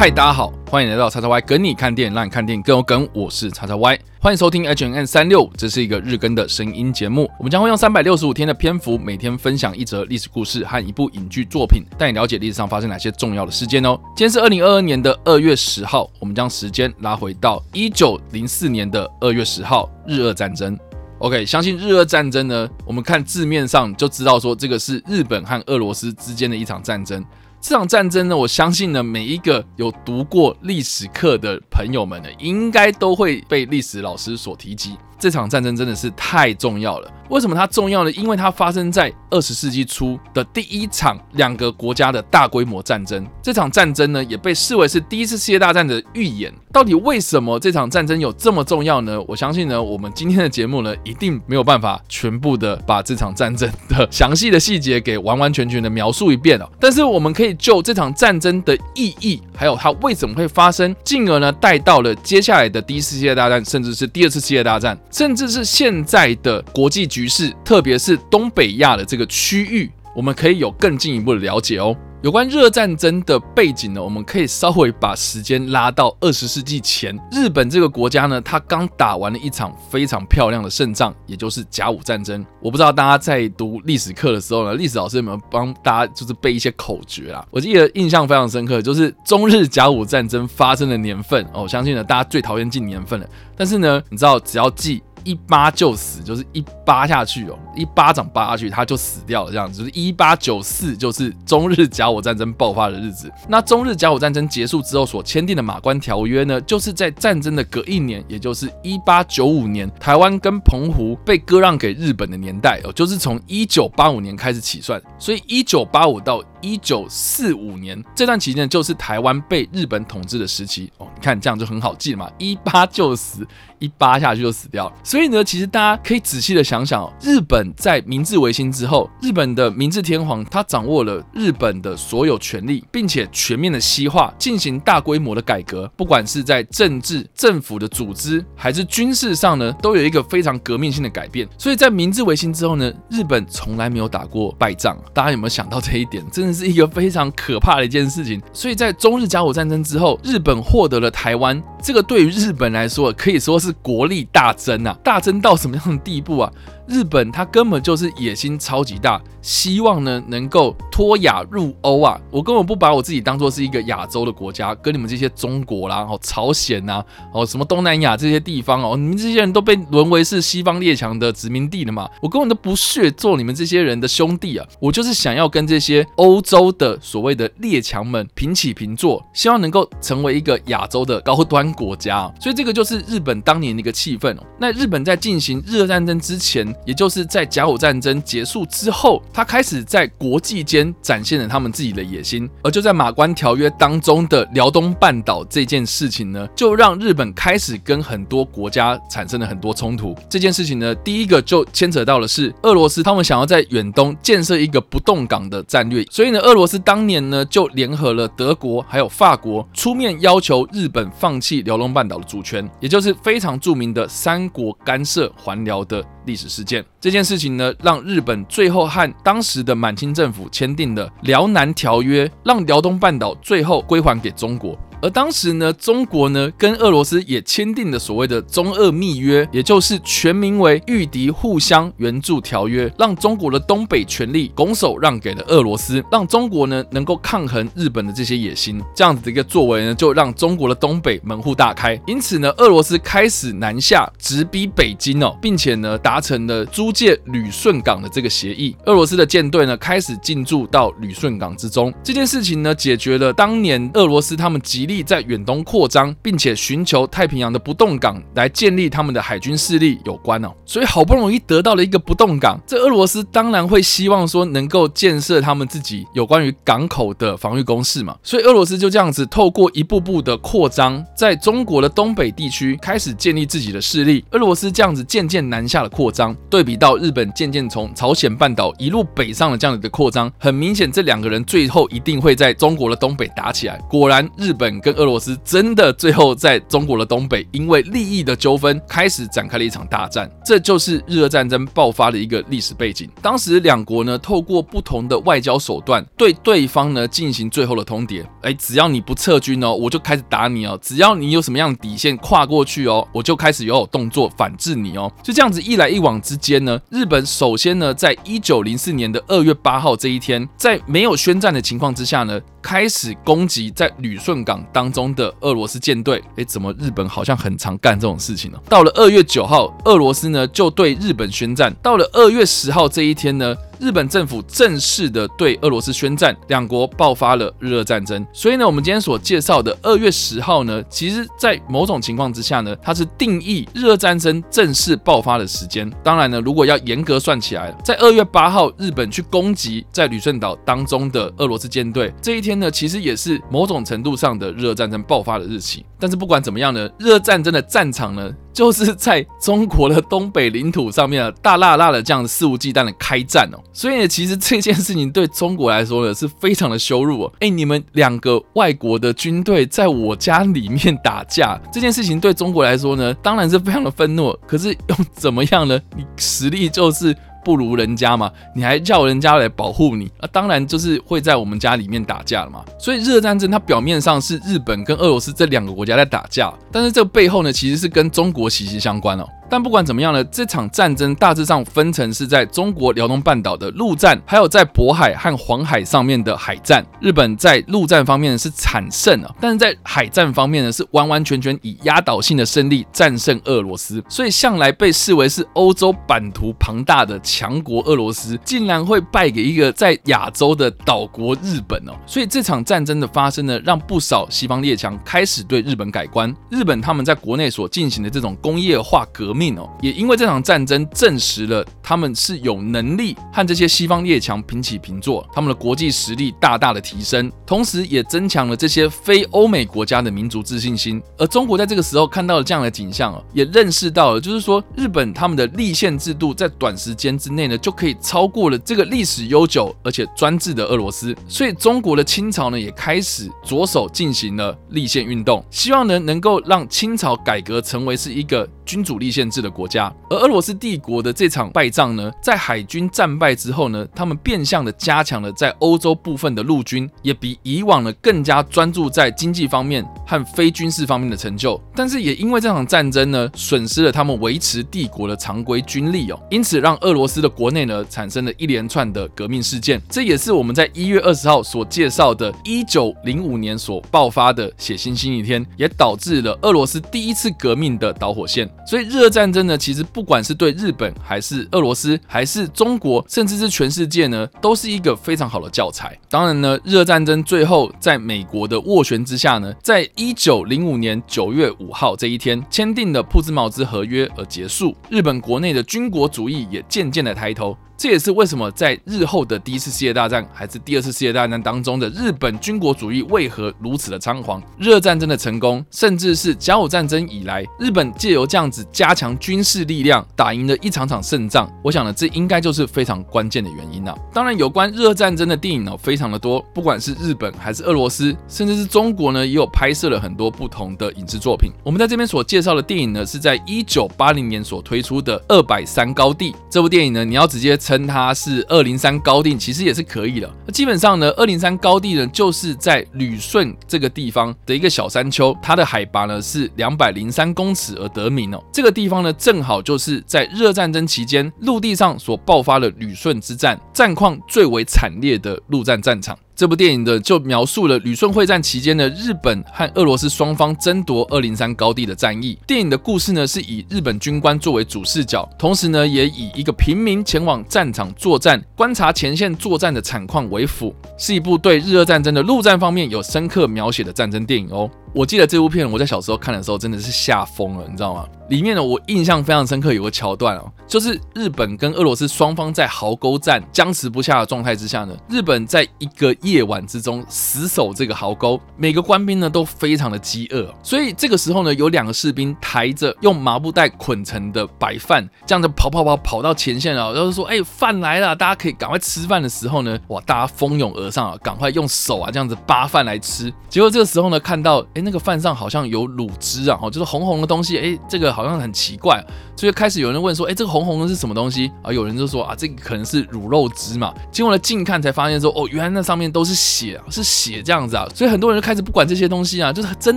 嗨，大家好，欢迎来到叉叉 Y 跟你看电影，让你看电影更有梗。我是叉叉 Y，欢迎收听 H&M 三六五，这是一个日更的声音节目。我们将会用三百六十五天的篇幅，每天分享一则历史故事和一部影剧作品，带你了解历史上发生哪些重要的事件哦。今天是二零二二年的二月十号，我们将时间拉回到一九零四年的二月十号，日俄战争。OK，相信日俄战争呢，我们看字面上就知道说这个是日本和俄罗斯之间的一场战争。这场战争呢，我相信呢，每一个有读过历史课的朋友们呢，应该都会被历史老师所提及。这场战争真的是太重要了。为什么它重要呢？因为它发生在二十世纪初的第一场两个国家的大规模战争。这场战争呢，也被视为是第一次世界大战的预演。到底为什么这场战争有这么重要呢？我相信呢，我们今天的节目呢，一定没有办法全部的把这场战争的详细的细节给完完全全的描述一遍了。但是我们可以就这场战争的意义，还有它为什么会发生，进而呢带到了接下来的第一次世界大战，甚至是第二次世界大战，甚至是现在的国际局。局势，特别是东北亚的这个区域，我们可以有更进一步的了解哦。有关热战争的背景呢，我们可以稍微把时间拉到二十世纪前。日本这个国家呢，它刚打完了一场非常漂亮的胜仗，也就是甲午战争。我不知道大家在读历史课的时候呢，历史老师有没有帮大家就是背一些口诀啊？我记得印象非常深刻，就是中日甲午战争发生的年份哦。我相信呢，大家最讨厌记年份了，但是呢，你知道只要记。一巴就死，就是一巴下去哦，一巴掌巴下去，他就死掉了。这样子，就是一八九四，就是中日甲午战争爆发的日子。那中日甲午战争结束之后所签订的马关条约呢，就是在战争的隔一年，也就是一八九五年，台湾跟澎湖被割让给日本的年代哦，就是从一九八五年开始起算。所以一九八五到一九四五年这段期间，就是台湾被日本统治的时期哦。你看这样就很好记了嘛，一八就死，一巴下去就死掉了。所以呢，其实大家可以仔细的想想哦，日本在明治维新之后，日本的明治天皇他掌握了日本的所有权力，并且全面的西化，进行大规模的改革，不管是在政治、政府的组织，还是军事上呢，都有一个非常革命性的改变。所以在明治维新之后呢，日本从来没有打过败仗。大家有没有想到这一点？真的是一个非常可怕的一件事情。所以在中日甲午战争之后，日本获得了台湾，这个对于日本来说可以说是国力大增啊，大增到什么样的地步啊？日本它根本就是野心超级大，希望呢能够脱亚入欧啊！我根本不把我自己当做是一个亚洲的国家，跟你们这些中国啦、哦朝鲜呐、哦什么东南亚这些地方哦，你们这些人都被沦为是西方列强的殖民地了嘛！我根本都不屑做你们这些人的兄弟啊！我就是想要跟这些欧洲的所谓的列强们平起平坐，希望能够成为一个亚洲的高端国家。所以这个就是日本当年的一个气氛。那日本在进行日俄战争之前。也就是在甲午战争结束之后，他开始在国际间展现了他们自己的野心。而就在马关条约当中的辽东半岛这件事情呢，就让日本开始跟很多国家产生了很多冲突。这件事情呢，第一个就牵扯到的是俄罗斯，他们想要在远东建设一个不动港的战略，所以呢，俄罗斯当年呢就联合了德国还有法国出面要求日本放弃辽东半岛的主权，也就是非常著名的三国干涉还辽的历史事件。这件事情呢，让日本最后和当时的满清政府签订了《辽南条约》，让辽东半岛最后归还给中国。而当时呢，中国呢跟俄罗斯也签订了所谓的中俄密约，也就是全名为御敌互相援助条约，让中国的东北权力拱手让给了俄罗斯，让中国呢能够抗衡日本的这些野心。这样子的一个作为呢，就让中国的东北门户大开。因此呢，俄罗斯开始南下直逼北京哦，并且呢达成了租借旅顺港的这个协议。俄罗斯的舰队呢开始进驻到旅顺港之中。这件事情呢解决了当年俄罗斯他们极力在远东扩张，并且寻求太平洋的不动港来建立他们的海军势力有关哦，所以好不容易得到了一个不动港，这俄罗斯当然会希望说能够建设他们自己有关于港口的防御工事嘛，所以俄罗斯就这样子透过一步步的扩张，在中国的东北地区开始建立自己的势力。俄罗斯这样子渐渐南下的扩张，对比到日本渐渐从朝鲜半岛一路北上的这样子的扩张，很明显这两个人最后一定会在中国的东北打起来。果然，日本。跟俄罗斯真的最后在中国的东北，因为利益的纠纷开始展开了一场大战。这就是日俄战争爆发的一个历史背景。当时两国呢，透过不同的外交手段，对对方呢进行最后的通牒。哎，只要你不撤军哦，我就开始打你哦；只要你有什么样的底线跨过去哦，我就开始有动作反制你哦。就这样子一来一往之间呢，日本首先呢，在一九零四年的二月八号这一天，在没有宣战的情况之下呢，开始攻击在旅顺港当中的俄罗斯舰队。诶，怎么日本好像很常干这种事情呢？到了二月九号，俄罗斯呢就对日本宣战。到了二月十号这一天呢，日本政府正式的对俄罗斯宣战，两国爆发了日俄战争。所以呢，我们今天所介绍的二月十号呢，其实在某种情况之下呢，它是定义日俄战争正式爆发的时间。当然呢，如果要严格算起来，在二月八号日本去攻击在旅顺岛当中的俄罗斯舰队这一天呢，其实也是某种程度上的日俄战争爆发的日期。但是不管怎么样呢，日俄战争的战场呢，就是在中国的东北领土上面大辣辣的这样肆无忌惮的开战哦。所以呢，其实这件事情对中国来说呢，是非常的羞辱哦。哎，你们两个外国的军队在我家里面打架，这件事情对中国来说呢，当然是非常的愤怒。可是又怎么样呢？你实力就是。不如人家嘛，你还叫人家来保护你啊？当然就是会在我们家里面打架了嘛。所以热战争它表面上是日本跟俄罗斯这两个国家在打架，但是这背后呢，其实是跟中国息息相关哦。但不管怎么样呢，这场战争大致上分成是在中国辽东半岛的陆战，还有在渤海和黄海上面的海战。日本在陆战方面是惨胜啊，但是在海战方面呢，是完完全全以压倒性的胜利战胜俄罗斯。所以向来被视为是欧洲版图庞大的强国俄罗斯，竟然会败给一个在亚洲的岛国日本哦。所以这场战争的发生呢，让不少西方列强开始对日本改观。日本他们在国内所进行的这种工业化革命。命，也因为这场战争证实了他们是有能力和这些西方列强平起平坐，他们的国际实力大大的提升，同时也增强了这些非欧美国家的民族自信心。而中国在这个时候看到了这样的景象，也认识到了，就是说日本他们的立宪制度在短时间之内呢，就可以超过了这个历史悠久而且专制的俄罗斯。所以中国的清朝呢，也开始着手进行了立宪运动，希望呢能够让清朝改革成为是一个君主立宪制的国家，而俄罗斯帝国的这场败仗呢，在海军战败之后呢，他们变相的加强了在欧洲部分的陆军，也比以往呢更加专注在经济方面和非军事方面的成就。但是也因为这场战争呢，损失了他们维持帝国的常规军力哦，因此让俄罗斯的国内呢产生了一连串的革命事件。这也是我们在一月二十号所介绍的1905年所爆发的血腥星期天，也导致了俄罗斯第一次革命的导火线。所以日俄战争呢，其实不管是对日本，还是俄罗斯，还是中国，甚至是全世界呢，都是一个非常好的教材。当然呢，日俄战争最后在美国的斡旋之下呢，在一九零五年九月五号这一天签订的朴兹茅兹合约而结束。日本国内的军国主义也渐渐的抬头。这也是为什么在日后的第一次世界大战还是第二次世界大战当中的日本军国主义为何如此的仓皇？热战争的成功，甚至是甲午战争以来，日本借由这样子加强军事力量，打赢了一场场胜仗。我想呢，这应该就是非常关键的原因啊。当然，有关热战争的电影呢，非常的多，不管是日本还是俄罗斯，甚至是中国呢，也有拍摄了很多不同的影视作品。我们在这边所介绍的电影呢，是在一九八零年所推出的《二百三高地》这部电影呢，你要直接。称它是二零三高地，其实也是可以的。基本上呢，二零三高地呢，就是在旅顺这个地方的一个小山丘，它的海拔呢是两百零三公尺而得名哦。这个地方呢，正好就是在热战争期间陆地上所爆发的旅顺之战，战况最为惨烈的陆战战场。这部电影的就描述了旅顺会战期间的日本和俄罗斯双方争夺二零三高地的战役。电影的故事呢，是以日本军官作为主视角，同时呢，也以一个平民前往战场作战、观察前线作战的惨况为辅，是一部对日俄战争的陆战方面有深刻描写的战争电影哦。我记得这部片我在小时候看的时候真的是吓疯了，你知道吗？里面呢，我印象非常深刻，有个桥段哦，就是日本跟俄罗斯双方在壕沟战僵持不下的状态之下呢，日本在一个夜晚之中死守这个壕沟，每个官兵呢都非常的饥饿，所以这个时候呢，有两个士兵抬着用麻布袋捆成的白饭，这样子跑跑跑跑到前线了，然后说：“哎，饭来了，大家可以赶快吃饭的时候呢，哇，大家蜂拥而上啊，赶快用手啊这样子扒饭来吃。结果这个时候呢，看到那个饭上好像有卤汁啊，哦，就是红红的东西，哎，这个。好像很奇怪，所以开始有人问说：“哎，这个红红的是什么东西？”啊，有人就说：“啊，这个可能是卤肉汁嘛。”经过了近看才发现说：“哦，原来那上面都是血啊，是血这样子啊。”所以很多人就开始不管这些东西啊，就是真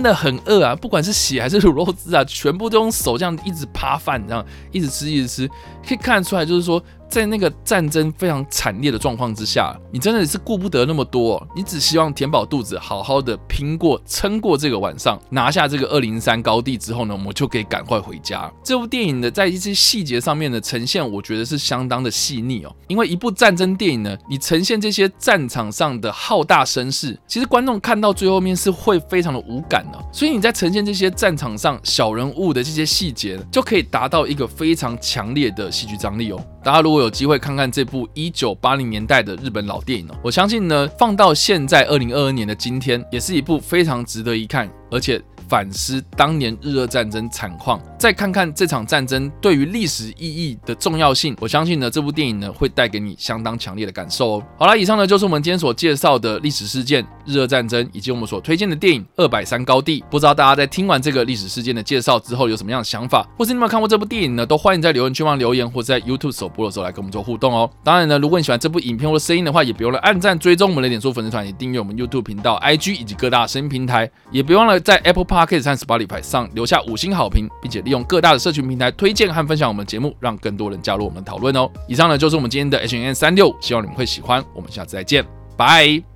的很饿啊，不管是血还是卤肉汁啊，全部都用手这样一直扒饭，这样一直吃一直吃，可以看得出来，就是说。在那个战争非常惨烈的状况之下，你真的是顾不得那么多，你只希望填饱肚子，好好的拼过、撑过这个晚上，拿下这个二零三高地之后呢，我们就可以赶快回家。这部电影的，在一些细节上面的呈现，我觉得是相当的细腻哦。因为一部战争电影呢，你呈现这些战场上的浩大声势，其实观众看到最后面是会非常的无感的。所以你在呈现这些战场上小人物的这些细节，就可以达到一个非常强烈的戏剧张力哦。大家如有机会看看这部一九八零年代的日本老电影哦，我相信呢，放到现在二零二二年的今天，也是一部非常值得一看，而且。反思当年日俄战争惨况，再看看这场战争对于历史意义的重要性，我相信呢，这部电影呢会带给你相当强烈的感受哦。好了，以上呢就是我们今天所介绍的历史事件日俄战争，以及我们所推荐的电影《二百三高地》。不知道大家在听完这个历史事件的介绍之后有什么样的想法，或是你有没有看过这部电影呢？都欢迎在留言区帮留言，或者在 YouTube 首播的时候来跟我们做互动哦。当然呢，如果你喜欢这部影片或声音的话，也别忘了按赞、追踪我们的脸书粉丝团，也订阅我们 YouTube 频道、IG 以及各大声音平台，也别忘了在 Apple Podcast 和 Spotify 上留下五星好评，并且利用各大的社群平台推荐和分享我们的节目，让更多人加入我们的讨论哦。以上呢就是我们今天的 H&M 365，希望你们会喜欢。我们下次再见，拜。